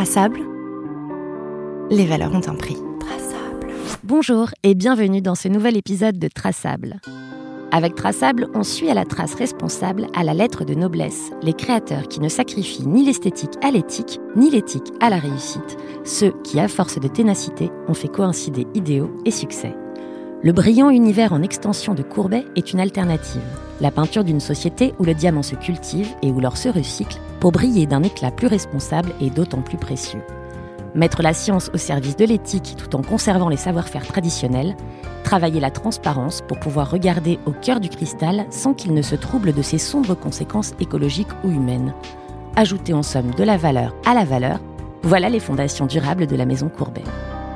Traçable Les valeurs ont un prix. Traçable. Bonjour et bienvenue dans ce nouvel épisode de Traçable. Avec Traçable, on suit à la trace responsable, à la lettre de noblesse, les créateurs qui ne sacrifient ni l'esthétique à l'éthique, ni l'éthique à la réussite, ceux qui, à force de ténacité, ont fait coïncider idéaux et succès. Le brillant univers en extension de Courbet est une alternative, la peinture d'une société où le diamant se cultive et où l'or se recycle pour briller d'un éclat plus responsable et d'autant plus précieux. Mettre la science au service de l'éthique tout en conservant les savoir-faire traditionnels, travailler la transparence pour pouvoir regarder au cœur du cristal sans qu'il ne se trouble de ses sombres conséquences écologiques ou humaines. Ajouter en somme de la valeur à la valeur, voilà les fondations durables de la maison Courbet.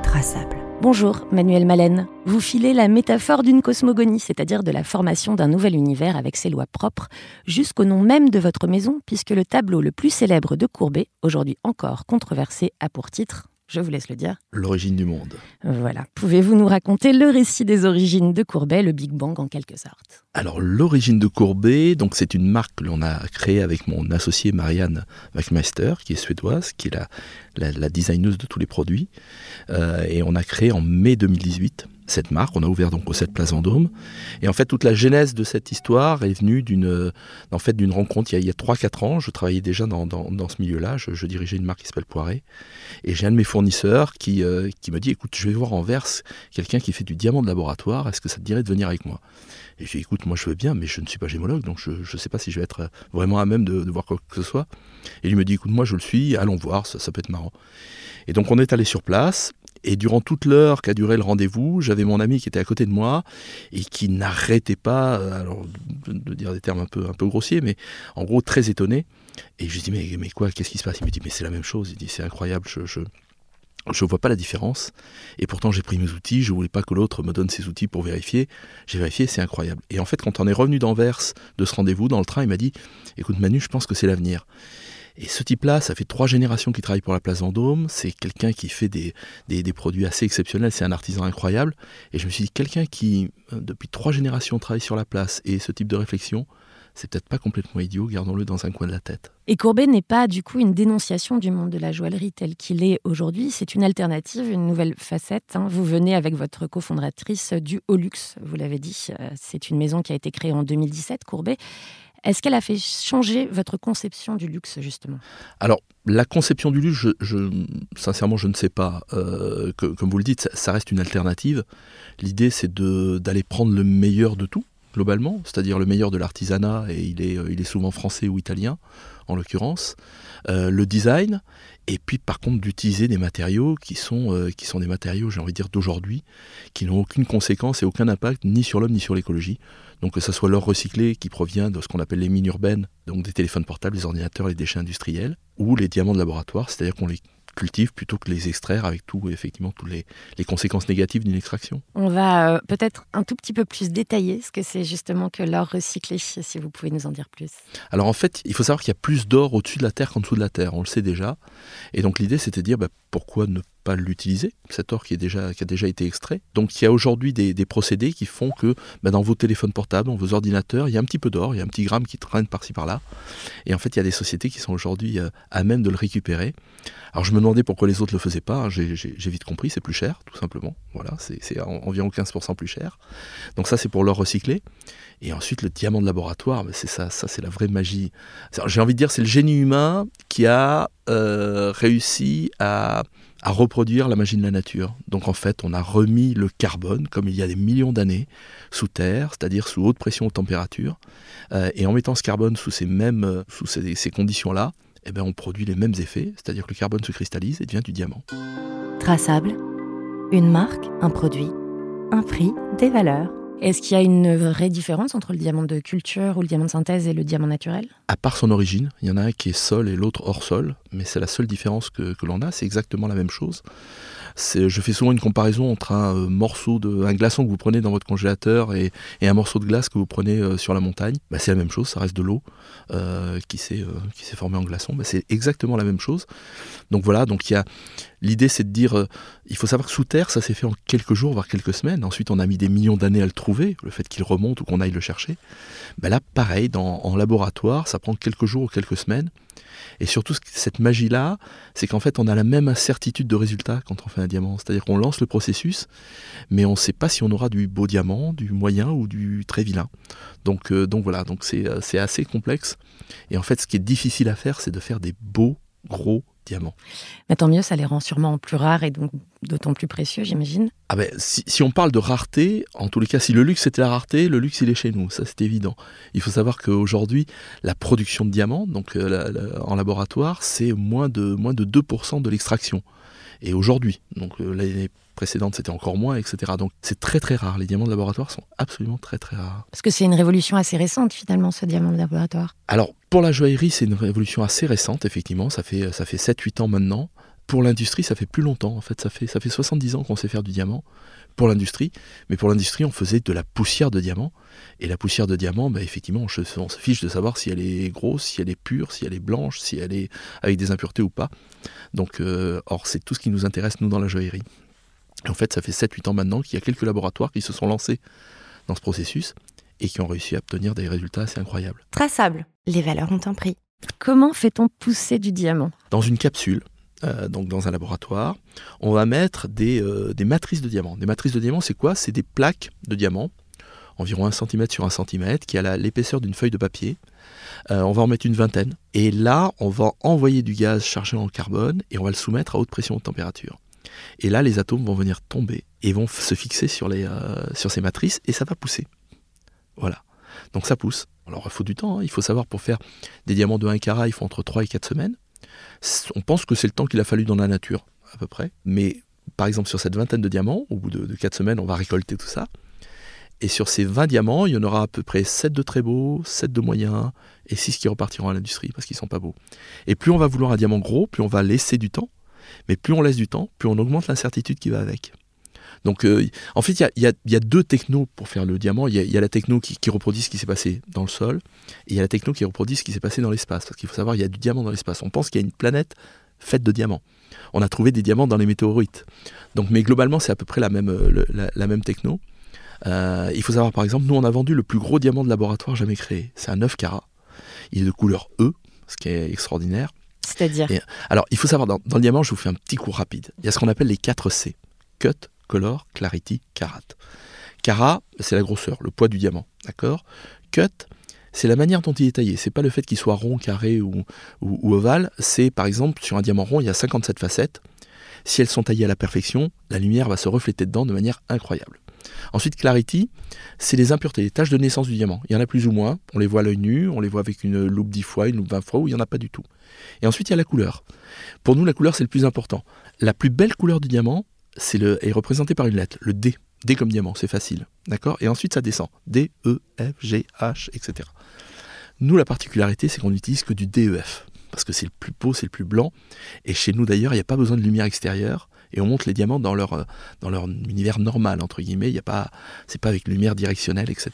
Traçable. Bonjour, Manuel Malen. Vous filez la métaphore d'une cosmogonie, c'est-à-dire de la formation d'un nouvel univers avec ses lois propres, jusqu'au nom même de votre maison, puisque le tableau le plus célèbre de Courbet, aujourd'hui encore controversé, a pour titre je vous laisse le dire. L'origine du monde. Voilà. Pouvez-vous nous raconter le récit des origines de Courbet, le Big Bang en quelque sorte? Alors, l'origine de Courbet, donc c'est une marque que l'on a créée avec mon associé Marianne Wackmeister, qui est suédoise, qui est la, la, designeuse de tous les produits. Euh, et on a créé en mai 2018 cette marque. On a ouvert donc au 7 Place Vendôme. Et en fait, toute la genèse de cette histoire est venue d'une en fait, d'une rencontre il y a, 3-4 ans. Je travaillais déjà dans, dans, ce milieu-là. Je, dirigeais une marque qui s'appelle Poiré. Et j'ai un de mes fournisseurs qui, euh, qui me dit Écoute, je vais voir en verse quelqu'un qui fait du diamant de laboratoire. Est-ce que ça te dirait de venir avec moi? Et j'ai dit Écoute, moi je veux bien, mais je ne suis pas gémologue, donc je ne sais pas si je vais être vraiment à même de, voir quoi que ce soit. Et il me dit Écoute, moi je le suis, allons voir, ça, peut être marrant. Et donc on est allé sur place. Et durant toute l'heure qu'a duré le rendez-vous, j'avais mon ami qui était à côté de moi et qui n'arrêtait pas, euh, alors de dire des termes un peu, un peu grossiers, mais en gros très étonné. Et je lui dis mais, mais quoi, qu'est-ce qui se passe? Il me dit mais c'est la même chose. Il dit c'est incroyable, je je vois pas la différence. Et pourtant, j'ai pris mes outils. Je voulais pas que l'autre me donne ses outils pour vérifier. J'ai vérifié, c'est incroyable. Et en fait, quand on est revenu d'Anvers de ce rendez-vous dans le train, il m'a dit "Écoute, Manu, je pense que c'est l'avenir." Et ce type-là, ça fait trois générations qu'il travaille pour la place Vendôme. C'est quelqu'un qui fait des, des, produits assez exceptionnels. C'est un artisan incroyable. Et je me suis dit, quelqu'un qui, euh, depuis trois générations, travaille sur la place et ce type de réflexion, c'est peut-être pas complètement idiot, gardons-le dans un coin de la tête. Et Courbet n'est pas du coup une dénonciation du monde de la joaillerie tel qu'il est aujourd'hui, c'est une alternative, une nouvelle facette. Hein. Vous venez avec votre cofondatrice du Haut Luxe, vous l'avez dit, euh, c'est une maison qui a été créée en 2017, Courbet. Est-ce qu'elle a fait changer votre conception du luxe, justement? Alors, la conception du luxe, je, sincèrement, je ne sais pas. Euh, comme vous le dites, ça, reste une alternative. L'idée, c'est d'aller prendre le meilleur de tout, globalement, c'est-à-dire le meilleur de l'artisanat, et il est, euh, souvent français ou italien, en l'occurrence. Euh, le design, et puis par contre d'utiliser des matériaux qui sont, qui sont des matériaux, j'ai envie de dire, d'aujourd'hui, qui n'ont aucune conséquence et aucun impact ni sur l'homme ni sur l'écologie. Donc que ce soit l'or recyclé qui provient de ce qu'on appelle les mines urbaines, donc des téléphones portables, des ordinateurs, les déchets industriels, ou les diamants de laboratoire, c'est-à-dire qu'on les cultive plutôt que les extraire avec tout, effectivement, toutes les, conséquences négatives d'une extraction? On va euh, peut-être un tout petit peu plus détailler ce que c'est justement que l'or recyclé, si vous pouvez nous en dire plus. Alors en fait, il faut savoir qu'il y a plus d'or au-dessus de la Terre qu'en dessous de la Terre, on le sait déjà. Et donc l'idée, c'était de dire bah, pourquoi ne pas l'utiliser, cet or qui, est déjà, qui a déjà été extrait. Donc il y a aujourd'hui des, procédés qui font que bah, dans vos téléphones portables, dans vos ordinateurs, il y a un petit peu d'or, il y a un petit gramme qui traîne par-ci par-là. Et en fait, il y a des sociétés qui sont aujourd'hui euh, à même de le récupérer. Alors je me demandais pourquoi les autres le faisaient pas, j'ai vite compris, c'est plus cher, tout simplement. Voilà, c'est environ 15% plus cher. Donc ça, c'est pour l'or recyclé. Et ensuite, le diamant de laboratoire, c'est ça, ça c'est la vraie magie. J'ai envie de dire, c'est le génie humain qui a euh, réussi à à reproduire la magie de la nature. Donc en fait, on a remis le carbone, comme il y a des millions d'années, sous terre, c'est-à-dire sous haute pression, haute température. Euh, et en mettant ce carbone sous ces mêmes, ces, conditions-là, eh ben, on produit les mêmes effets, c'est-à-dire que le carbone se cristallise et devient du diamant. Traçable, une marque, un produit, un prix, des valeurs. Est-ce qu'il y a une vraie différence entre le diamant de culture ou le diamant de synthèse et le diamant naturel? À part son origine, il y en a un qui est sol et l'autre hors sol, mais c'est la seule différence que, l'on a, c'est exactement la même chose je fais souvent une comparaison entre un euh, morceau de, un glaçon que vous prenez dans votre congélateur et, un morceau de glace que vous prenez euh, sur la montagne. Bah, c'est la même chose, ça reste de l'eau euh, qui s'est formée en glaçon. Bah, c'est exactement la même chose. Donc voilà, donc il y a l'idée c'est de dire euh, il faut savoir que sous terre ça s'est fait en quelques jours voire quelques semaines. Ensuite on a mis des millions d'années à le trouver, le fait qu'il remonte ou qu'on aille le chercher. Ben là pareil dans, en laboratoire ça prend quelques jours ou quelques semaines. Et surtout, cette magie-là, c'est qu'en fait, on a la même incertitude de résultat quand on fait un diamant. C'est-à-dire qu'on lance le processus, mais on ne sait pas si on aura du beau diamant, du moyen ou du très vilain. Donc, euh, donc voilà, donc euh, c'est assez complexe. Et en fait, ce qui est difficile à faire, c'est de faire des beaux, gros diamants. Mais tant mieux, ça les rend sûrement plus rares et donc d'autant plus précieux, j'imagine. Ah ben, si, on parle de rareté, en tous les cas, si le luxe était la rareté, le luxe il est chez nous, ça c'est évident. Il faut savoir qu'aujourd'hui, la production de diamants, donc euh, en laboratoire, c'est moins de, moins de 2% de l'extraction. Et aujourd'hui, donc l'année précédente c'était encore moins, etc. Donc c'est très très rare. Les diamants de laboratoire sont absolument très très rares. Parce que c'est une révolution assez récente finalement ce diamant de laboratoire. Alors pour la joaillerie c'est une révolution assez récente effectivement, ça fait, ça fait 7-8 ans maintenant. Pour l'industrie ça fait plus longtemps en fait, ça fait, ça fait 70 ans qu'on sait faire du diamant pour l'industrie, mais pour l'industrie on faisait de la poussière de diamant. Et la poussière de diamant, bah, effectivement, on se, fiche de savoir si elle est grosse, si elle est pure, si elle est blanche, si elle est avec des impuretés ou pas. Donc, euh, or, c'est tout ce qui nous intéresse, nous, dans la joaillerie en fait, ça fait 7-8 ans maintenant qu'il y a quelques laboratoires qui se sont lancés dans ce processus et qui ont réussi à obtenir des résultats assez incroyables. Traçable, les valeurs ont un prix. Comment fait-on pousser du diamant? Dans une capsule, euh, donc dans un laboratoire, on va mettre des, euh, des matrices de diamants. Des matrices de diamants, c'est quoi? C'est des plaques de diamants, environ 1 cm sur 1 cm, qui a l'épaisseur d'une feuille de papier. Euh, on va en mettre une vingtaine. Et là, on va envoyer du gaz chargé en carbone et on va le soumettre à haute pression de température. Et là, les atomes vont venir tomber et vont se fixer sur, les, euh, sur ces matrices et ça va pousser. Voilà. Donc ça pousse. Alors il faut du temps. Hein. Il faut savoir pour faire des diamants de 1 carat, il faut entre 3 et 4 semaines. On pense que c'est le temps qu'il a fallu dans la nature, à peu près. Mais par exemple, sur cette vingtaine de diamants, au bout de, de 4 semaines, on va récolter tout ça. Et sur ces 20 diamants, il y en aura à peu près 7 de très beaux, 7 de moyens et 6 qui repartiront à l'industrie parce qu'ils sont pas beaux. Et plus on va vouloir un diamant gros, plus on va laisser du temps mais plus on laisse du temps, plus on augmente l'incertitude qui va avec. Donc, euh, en fait, il y, a, deux technos pour faire le diamant. Il y, a la techno qui, reproduit ce qui s'est passé dans le sol, et il y a la techno qui reproduit ce qui s'est passé dans l'espace. Parce qu'il faut savoir, il y a du diamant dans l'espace. On pense qu'il y a une planète faite de diamants. On a trouvé des diamants dans les météorites. Donc, mais globalement, c'est à peu près la même, euh, techno. Euh, il faut savoir, par exemple, nous, on a vendu le plus gros diamant de laboratoire jamais créé. C'est un 9 carats. Il est de couleur E, ce qui est extraordinaire. Alors, il faut savoir, dans, le diamant, je vous fais un petit cours rapide. Il y a ce qu'on appelle les 4 C. Cut, color, clarity, carat. Carat, c'est la grosseur, le poids du diamant. D'accord? Cut, c'est la manière dont il est taillé. C'est pas le fait qu'il soit rond, carré ou, ou, ovale. C'est, par exemple, sur un diamant rond, il y a 57 facettes. Si elles sont taillées à la perfection, la lumière va se refléter dedans de manière incroyable. Ensuite, clarity, c'est les impuretés, les taches de naissance du diamant. Il y en a plus ou moins. On les voit à l'œil nu, on les voit avec une loupe 10 fois, une loupe 20 fois, ou il n'y en a pas du tout. Et ensuite, il y a la couleur. Pour nous, la couleur, c'est le plus important. La plus belle couleur du diamant est représentée par une lettre, le D. D comme diamant, c'est facile. Et ensuite, ça descend. D, E, F, G, H, etc. Nous, la particularité, c'est qu'on n'utilise que du DEF. Parce que c'est le plus beau, c'est le plus blanc. Et chez nous, d'ailleurs, il n'y a pas besoin de lumière extérieure et on monte les diamants dans leur, dans leur univers normal, entre guillemets. Il y a pas, c'est pas avec lumière directionnelle, etc.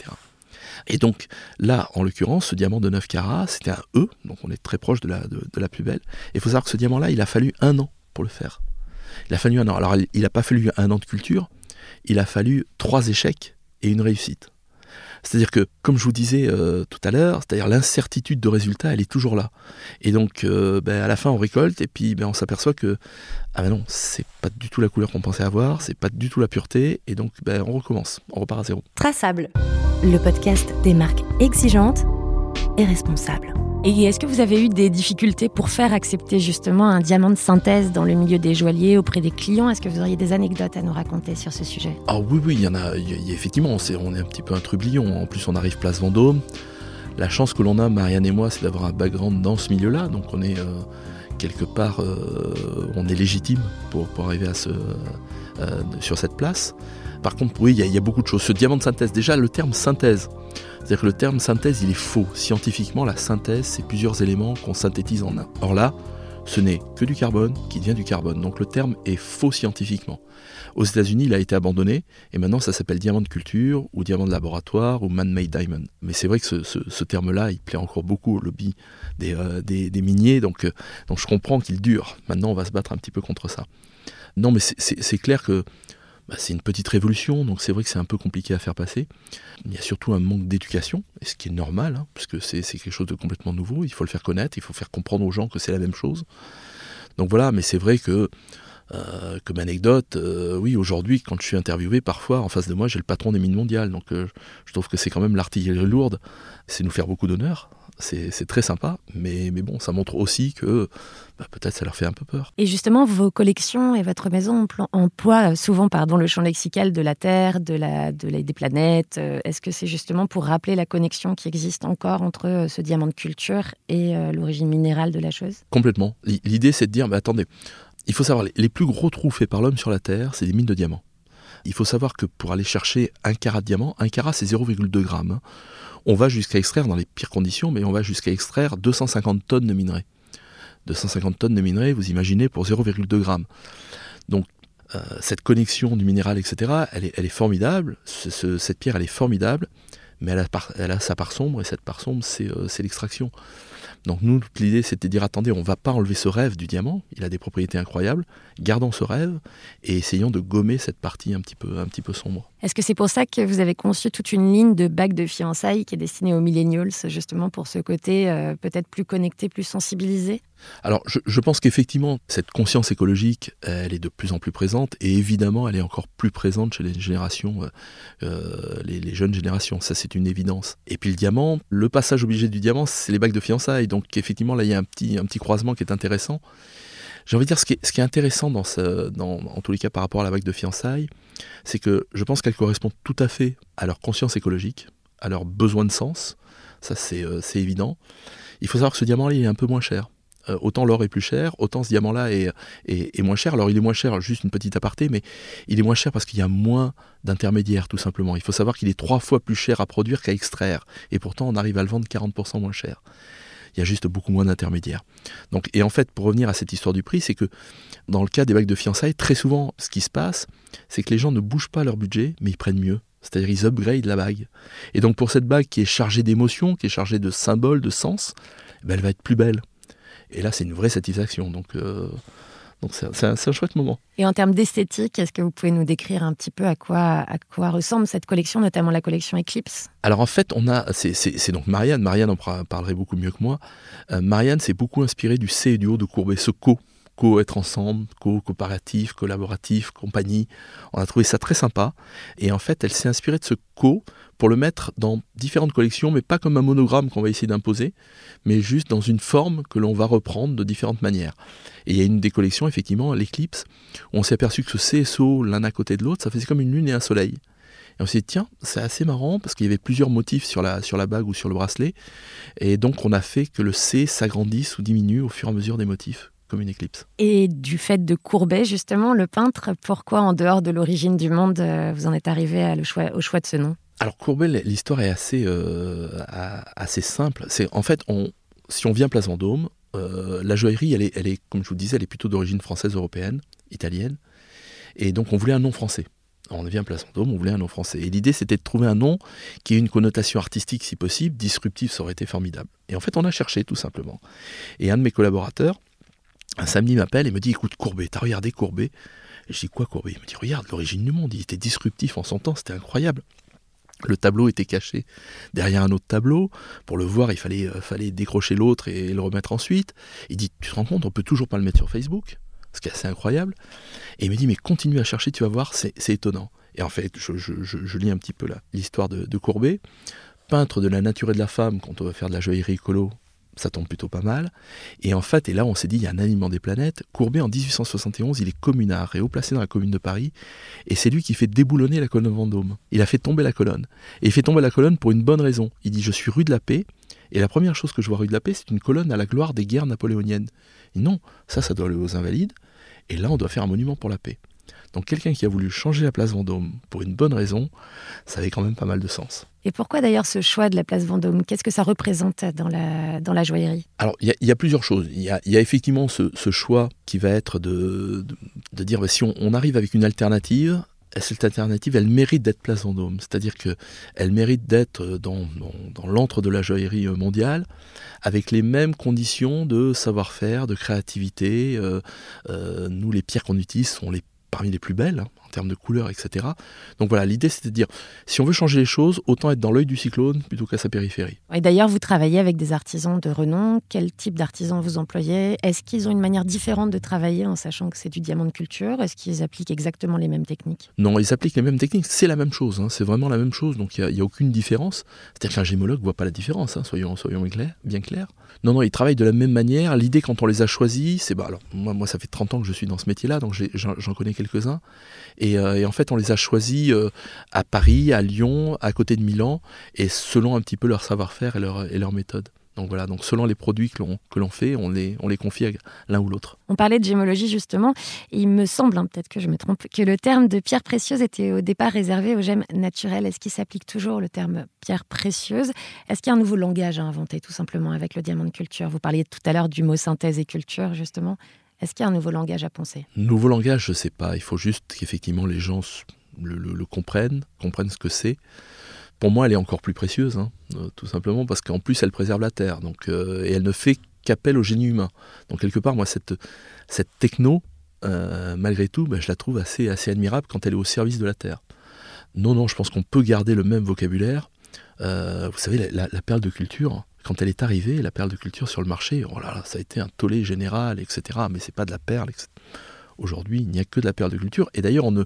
Et donc là, en l'occurrence, ce diamant de 9 carats, c'était un E, donc on est très proche de la, de, la plus belle. Et il faut savoir que ce diamant-là, il a fallu un an pour le faire. Il a fallu un an. Alors il n'a pas fallu un an de culture, il a fallu trois échecs et une réussite. C'est-à-dire que, comme je vous disais euh, tout à l'heure, c'est-à-dire l'incertitude de résultat, elle est toujours là. Et donc, euh, ben, à la fin, on récolte et puis ben, on s'aperçoit que, ah ben non, c'est pas du tout la couleur qu'on pensait avoir, c'est pas du tout la pureté, et donc ben, on recommence, on repart à zéro. Traçable, le podcast des marques exigeantes et responsables. Et est-ce que vous avez eu des difficultés pour faire accepter justement un diamant de synthèse dans le milieu des joailliers auprès des clients? Est-ce que vous auriez des anecdotes à nous raconter sur ce sujet? Ah oui, oui, il y en a. effectivement, on est, un petit peu un trublion. En plus, on arrive place Vendôme. La chance que l'on a, Marianne et moi, c'est d'avoir un background dans ce milieu-là. Donc on est euh, quelque part, euh, on est légitime pour, arriver à euh, sur cette place. Par contre, oui, il y, a beaucoup de choses. Ce diamant de synthèse, déjà le terme synthèse, c'est-à-dire que le terme synthèse, il est faux. Scientifiquement, la synthèse, c'est plusieurs éléments qu'on synthétise en un. Or là, ce n'est que du carbone qui devient du carbone. Donc le terme est faux scientifiquement. Aux États-Unis, il a été abandonné et maintenant ça s'appelle diamant de culture ou diamant de laboratoire ou man-made diamond. Mais c'est vrai que ce, terme-là, il plaît encore beaucoup au lobby des, euh, miniers, donc, euh, donc je comprends qu'il dure. Maintenant, on va se battre un petit peu contre ça. Non, mais c'est clair que bah, c'est une petite révolution, donc c'est vrai que c'est un peu compliqué à faire passer. Il y a surtout un manque d'éducation, ce qui est normal, hein, puisque c'est quelque chose de complètement nouveau. Il faut le faire connaître, il faut faire comprendre aux gens que c'est la même chose. Donc voilà, mais c'est vrai que euh, comme anecdote, euh, oui, aujourd'hui, quand je suis interviewé, parfois, en face de moi, j'ai le patron des mines mondiales. Donc, euh, je trouve que c'est quand même l'artillerie lourde. C'est nous faire beaucoup d'honneur. C'est très sympa. Mais, mais bon, ça montre aussi que bah, peut-être ça leur fait un peu peur. Et justement, vos collections et votre maison emploient souvent pardon, le champ lexical de la Terre, de la, de des planètes. Est-ce que c'est justement pour rappeler la connexion qui existe encore entre ce diamant de culture et l'origine minérale de la chose? Complètement. L'idée, c'est de dire, mais attendez, il faut savoir, les plus gros trous faits par l'homme sur la Terre, c'est des mines de diamants. Il faut savoir que pour aller chercher un carat de diamant, un carat c'est 0,2 grammes. On va jusqu'à extraire, dans les pires conditions, mais on va jusqu'à extraire 250 tonnes de minerais. 250 tonnes de minerais, vous imaginez, pour 0,2 grammes. Donc euh, cette connexion du minéral, etc., elle est, formidable. cette pierre, elle est formidable, mais elle a, sa part sombre, et cette part sombre, c'est euh, l'extraction. Donc nous, l'idée, c'était de dire, attendez, on ne va pas enlever ce rêve du diamant, il a des propriétés incroyables, gardons ce rêve et essayons de gommer cette partie un petit peu, un petit peu sombre. Est-ce que c'est pour ça que vous avez conçu toute une ligne de bagues de fiançailles qui est destinée aux millennials, justement pour ce côté euh, peut-être plus connecté, plus sensibilisé? Alors, je, pense qu'effectivement, cette conscience écologique, elle est de plus en plus présente, et évidemment, elle est encore plus présente chez les générations, euh, euh, les, jeunes générations. Ça, c'est une évidence. Et puis le diamant, le passage obligé du diamant, c'est les bagues de fiançailles. Donc, effectivement, là, il y a un petit, un petit croisement qui est intéressant. J'ai envie de dire, ce qui est, ce qui est intéressant dans ce, dans, en tous les cas par rapport à la bague de fiançailles, c'est que je pense qu'elle correspond tout à fait à leur conscience écologique, à leur besoin de sens. Ça, c'est euh, évident. Il faut savoir que ce diamant-là, il est un peu moins cher. Euh, autant l'or est plus cher, autant ce diamant-là est, moins cher. Alors il est moins cher, juste une petite aparté, mais il est moins cher parce qu'il y a moins d'intermédiaires tout simplement. Il faut savoir qu'il est trois fois plus cher à produire qu'à extraire. Et pourtant on arrive à le vendre 40% moins cher. Il y a juste beaucoup moins d'intermédiaires. Donc, et en fait, pour revenir à cette histoire du prix, c'est que dans le cas des bagues de fiançailles, très souvent, ce qui se passe, c'est que les gens ne bougent pas leur budget, mais ils prennent mieux. C'est-à-dire ils upgrade la bague. Et donc pour cette bague qui est chargée d'émotions, qui est chargée de symboles, de sens, eh ben, elle va être plus belle. Et là, c'est une vraie satisfaction. Donc, euh, donc c'est un, chouette moment. Et en termes d'esthétique, est-ce que vous pouvez nous décrire un petit peu à quoi, à quoi ressemble cette collection, notamment la collection Eclipse? Alors en fait, on a, c'est donc Marianne. Marianne en parlerait beaucoup mieux que moi. Euh, Marianne s'est beaucoup inspirée du C et du O de Courbet, ce co co-être ensemble, co-coopératif, collaboratif, compagnie. On a trouvé ça très sympa. Et en fait, elle s'est inspirée de ce co pour le mettre dans différentes collections, mais pas comme un monogramme qu'on va essayer d'imposer, mais juste dans une forme que l'on va reprendre de différentes manières. Et il y a une des collections, effectivement, l'éclipse, où on s'est aperçu que ce CSO, l'un à côté de l'autre, ça faisait comme une lune et un soleil. Et on s'est dit, tiens, c'est assez marrant parce qu'il y avait plusieurs motifs sur la, sur la bague ou sur le bracelet. Et donc, on a fait que le C s'agrandisse ou diminue au fur et à mesure des motifs comme une éclipse. Et du fait de Courbet, justement, le peintre, pourquoi en dehors de l'origine du monde, euh, vous en êtes arrivé à le choix, au choix de ce nom? Alors Courbet, l'histoire est assez, euh, assez simple. C'est en fait, on, si on vient Place Vendôme, euh, la joaillerie, elle est, elle est, comme je vous disais, elle est plutôt d'origine française, européenne, italienne. Et donc on voulait un nom français. On vient Place Vendôme, on voulait un nom français. Et l'idée, c'était de trouver un nom qui ait une connotation artistique, si possible, disruptive, ça aurait été formidable. Et en fait, on a cherché tout simplement. Et un de mes collaborateurs, un samedi, m'appelle et me dit Écoute, Courbet, t'as regardé Courbet? Et Je dis Quoi Courbet? Il me dit Regarde, l'origine du monde, il était disruptif en son temps, c'était incroyable. Le tableau était caché derrière un autre tableau. Pour le voir, il fallait, euh, fallait décrocher l'autre et le remettre ensuite. Il dit Tu te rends compte, on peut toujours pas le mettre sur Facebook? Ce qui est assez incroyable. Et il me dit Mais continue à chercher, tu vas voir, c'est étonnant. Et en fait, je, lis un petit peu l'histoire de, de Courbet. Peintre de la nature et de la femme, quand on va faire de la joaillerie écolo, ça tombe plutôt pas mal. Et en fait, et là on s'est dit, il y a un alignement des planètes. Courbet en 1871, il est communard et haut placé dans la commune de Paris. Et c'est lui qui fait déboulonner la colonne Vendôme. Il a fait tomber la colonne. Et il fait tomber la colonne pour une bonne raison. Il dit, je suis rue de la Paix. Et la première chose que je vois rue de la Paix, c'est une colonne à la gloire des guerres napoléoniennes. Non, ça, ça doit aller aux Invalides. Et là, on doit faire un monument pour la paix. Donc quelqu'un qui a voulu changer la place Vendôme pour une bonne raison, ça avait quand même pas mal de sens. Et pourquoi d'ailleurs ce choix de la place Vendôme? Qu'est-ce que ça représente dans la, dans la joaillerie? Alors il y, a plusieurs choses. Il y a, effectivement ce, choix qui va être de, de, dire bah, si on, arrive avec une alternative, cette alternative, elle mérite d'être place Vendôme. C'est-à-dire qu'elle mérite d'être dans, dans, l'antre de la joaillerie mondiale, avec les mêmes conditions de savoir-faire, de créativité. Euh, euh, nous, les pierres qu'on utilise sont les parmi les plus belles hein, termes de couleurs, etc. Donc voilà, l'idée c'était de dire, si on veut changer les choses, autant être dans l'œil du cyclone plutôt qu'à sa périphérie. Et d'ailleurs, vous travaillez avec des artisans de renom. Quel type d'artisans vous employez? Est-ce qu'ils ont une manière différente de travailler en sachant que c'est du diamant de culture? Est-ce qu'ils appliquent exactement les mêmes techniques? Non, ils appliquent les mêmes techniques. C'est la même chose, hein. c'est vraiment la même chose. Donc il n'y a, aucune différence. C'est-à-dire qu'un gémologue ne voit pas la différence, hein. soyons, soyons bien clairs. Non, non, ils travaillent de la même manière. L'idée, quand on les a choisis, c'est bah alors moi, moi, ça fait 30 ans que je suis dans ce métier-là, donc j'en connais quelques-uns. Euh, et, en fait, on les a choisis euh, à Paris, à Lyon, à côté de Milan, et selon un petit peu leur savoir-faire et leur, méthode. Donc voilà, donc selon les produits que l'on, fait, on les, on les confie à l'un ou l'autre. On parlait de gémologie justement. Il me semble, hein, peut-être que je me trompe, que le terme de pierre précieuse était au départ réservé aux gemmes naturelles. Est-ce qu'il s'applique toujours le terme pierre précieuse? Est-ce qu'il y a un nouveau langage à inventer tout simplement avec le diamant de culture? Vous parliez tout à l'heure du mot synthèse et culture justement. Est-ce qu'il y a un nouveau langage à penser? Nouveau langage, je ne sais pas. Il faut juste qu'effectivement les gens le, comprennent, comprennent ce que c'est. Pour moi, elle est encore plus précieuse, hein, euh, tout simplement parce qu'en plus, elle préserve la Terre. Euh, et elle ne fait qu'appel au génie humain. Donc, quelque part, moi, cette, techno, euh, malgré tout, ben, je la trouve assez, assez admirable quand elle est au service de la Terre. Non, non, je pense qu'on peut garder le même vocabulaire. Vous savez, la, la, perle de culture, quand elle est arrivée, la perle de culture sur le marché, oh là là, ça a été un tollé général, etc. Mais c'est pas de la perle. Aujourd'hui, il n'y a que de la perle de culture. Et d'ailleurs, on ne,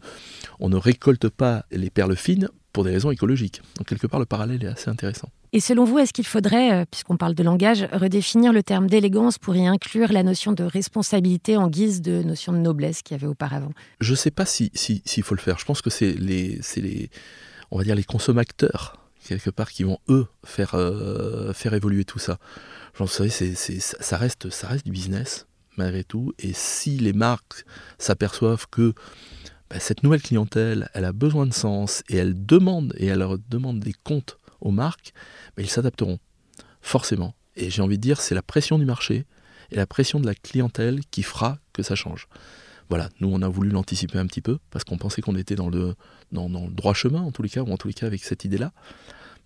on ne récolte pas les perles fines pour des raisons écologiques. Donc quelque part, le parallèle est assez intéressant. Et selon vous, est-ce qu'il faudrait, euh, puisqu'on parle de langage, redéfinir le terme d'élégance pour y inclure la notion de responsabilité en guise de notion de noblesse qu'il y avait auparavant? Je ne sais pas s'il si, s'il faut le faire. Je pense que c'est les, les, on va dire les consommateurs quelque part qui vont eux faire, euh, évoluer tout ça. Vous savez, c'est, ça, reste, ça reste du business malgré tout. Et si les marques s'aperçoivent que bah, cette nouvelle clientèle, elle a besoin de sens et elle demande et elle leur demande des comptes aux marques, bah, ils s'adapteront forcément. Et j'ai envie de dire, c'est la pression du marché et la pression de la clientèle qui fera que ça change. Voilà, nous on a voulu l'anticiper un petit peu parce qu'on pensait qu'on était dans le, dans, le droit chemin en tous les cas, ou en tous les cas avec cette idée-là.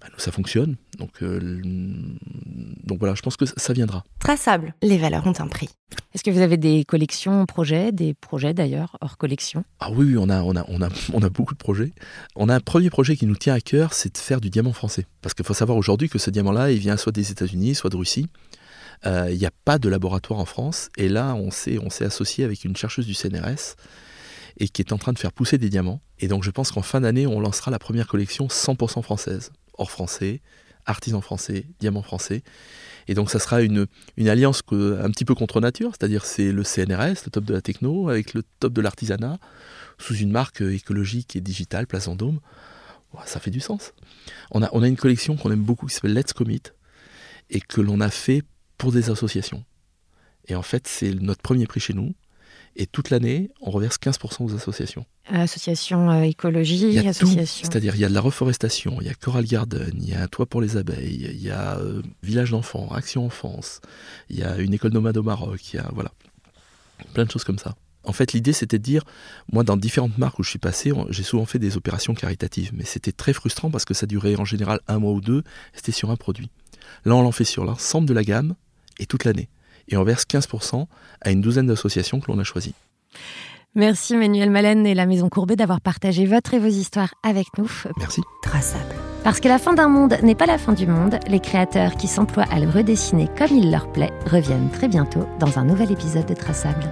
Bah, nous, ça fonctionne. Donc, euh, donc voilà, je pense que ça viendra. Traçable, les valeurs ont un prix. Est-ce que vous avez des collections, projets, des projets d'ailleurs hors collection? Ah oui, on a, on, a, on, a, on a beaucoup de projets. On a un premier projet qui nous tient à cœur, c'est de faire du diamant français. Parce qu'il faut savoir aujourd'hui que ce diamant-là, il vient soit des États-Unis, soit de Russie. Euh, il n'y a pas de laboratoire en France. Et là, on s'est, on s'est associé avec une chercheuse du CNRS et qui est en train de faire pousser des diamants. Et donc je pense qu'en fin d'année, on lancera la première collection 100% française, hors français, artisan français, diamant français. Et donc ça sera une, alliance un petit peu contre nature, c'est-à-dire c'est le CNRS, le top de la techno, avec le top de l'artisanat, sous une marque écologique et digitale, Place Vendôme. ça fait du sens. On a, on a une collection qu'on aime beaucoup qui s'appelle Let's Commit et que l'on a fait pour des associations. Et en fait, c'est notre premier prix chez nous. Et toute l'année, on reverse 15% aux associations. Associations euh, écologie, associations. C'est-à-dire, il y a de la reforestation, il y a Coral Garden, il y a un toit pour les abeilles, il y a euh, Village d'enfants, Action Enfance, il y a une école nomade au Maroc, il y a voilà, plein de choses comme ça. En fait, l'idée, c'était de dire, moi, dans différentes marques où je suis passé, j'ai souvent fait des opérations caritatives, mais c'était très frustrant parce que ça durait en général un mois ou deux, c'était sur un produit. Là, on l'en fait sur l'ensemble de la gamme et toute l'année et on verse 15% à une douzaine d'associations que l'on a choisies. Merci Manuel Malène et la Maison Courbet d'avoir partagé votre et vos histoires avec nous. Merci. Traçable. Parce que la fin d'un monde n'est pas la fin du monde, les créateurs qui s'emploient à le redessiner comme il leur plaît reviennent très bientôt dans un nouvel épisode de Traçable.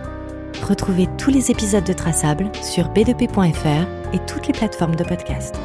Retrouvez tous les épisodes de Traçable sur b2p.fr et toutes les plateformes de podcast.